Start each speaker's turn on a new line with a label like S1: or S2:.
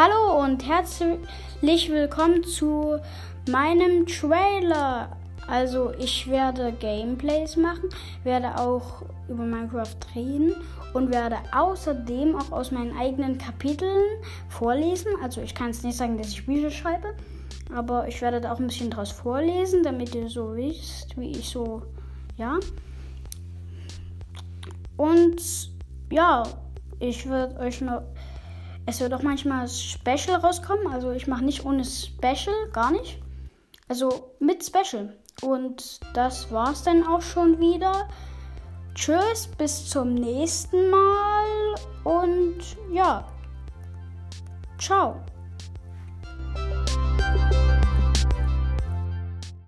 S1: Hallo und herzlich willkommen zu meinem Trailer. Also ich werde Gameplays machen, werde auch über Minecraft reden und werde außerdem auch aus meinen eigenen Kapiteln vorlesen. Also ich kann es nicht sagen, dass ich Bücher schreibe, aber ich werde da auch ein bisschen draus vorlesen, damit ihr so wisst, wie ich so, ja. Und ja, ich werde euch noch es wird auch manchmal Special rauskommen. Also ich mache nicht ohne Special, gar nicht. Also mit Special. Und das war's dann auch schon wieder. Tschüss, bis zum nächsten Mal und ja, ciao.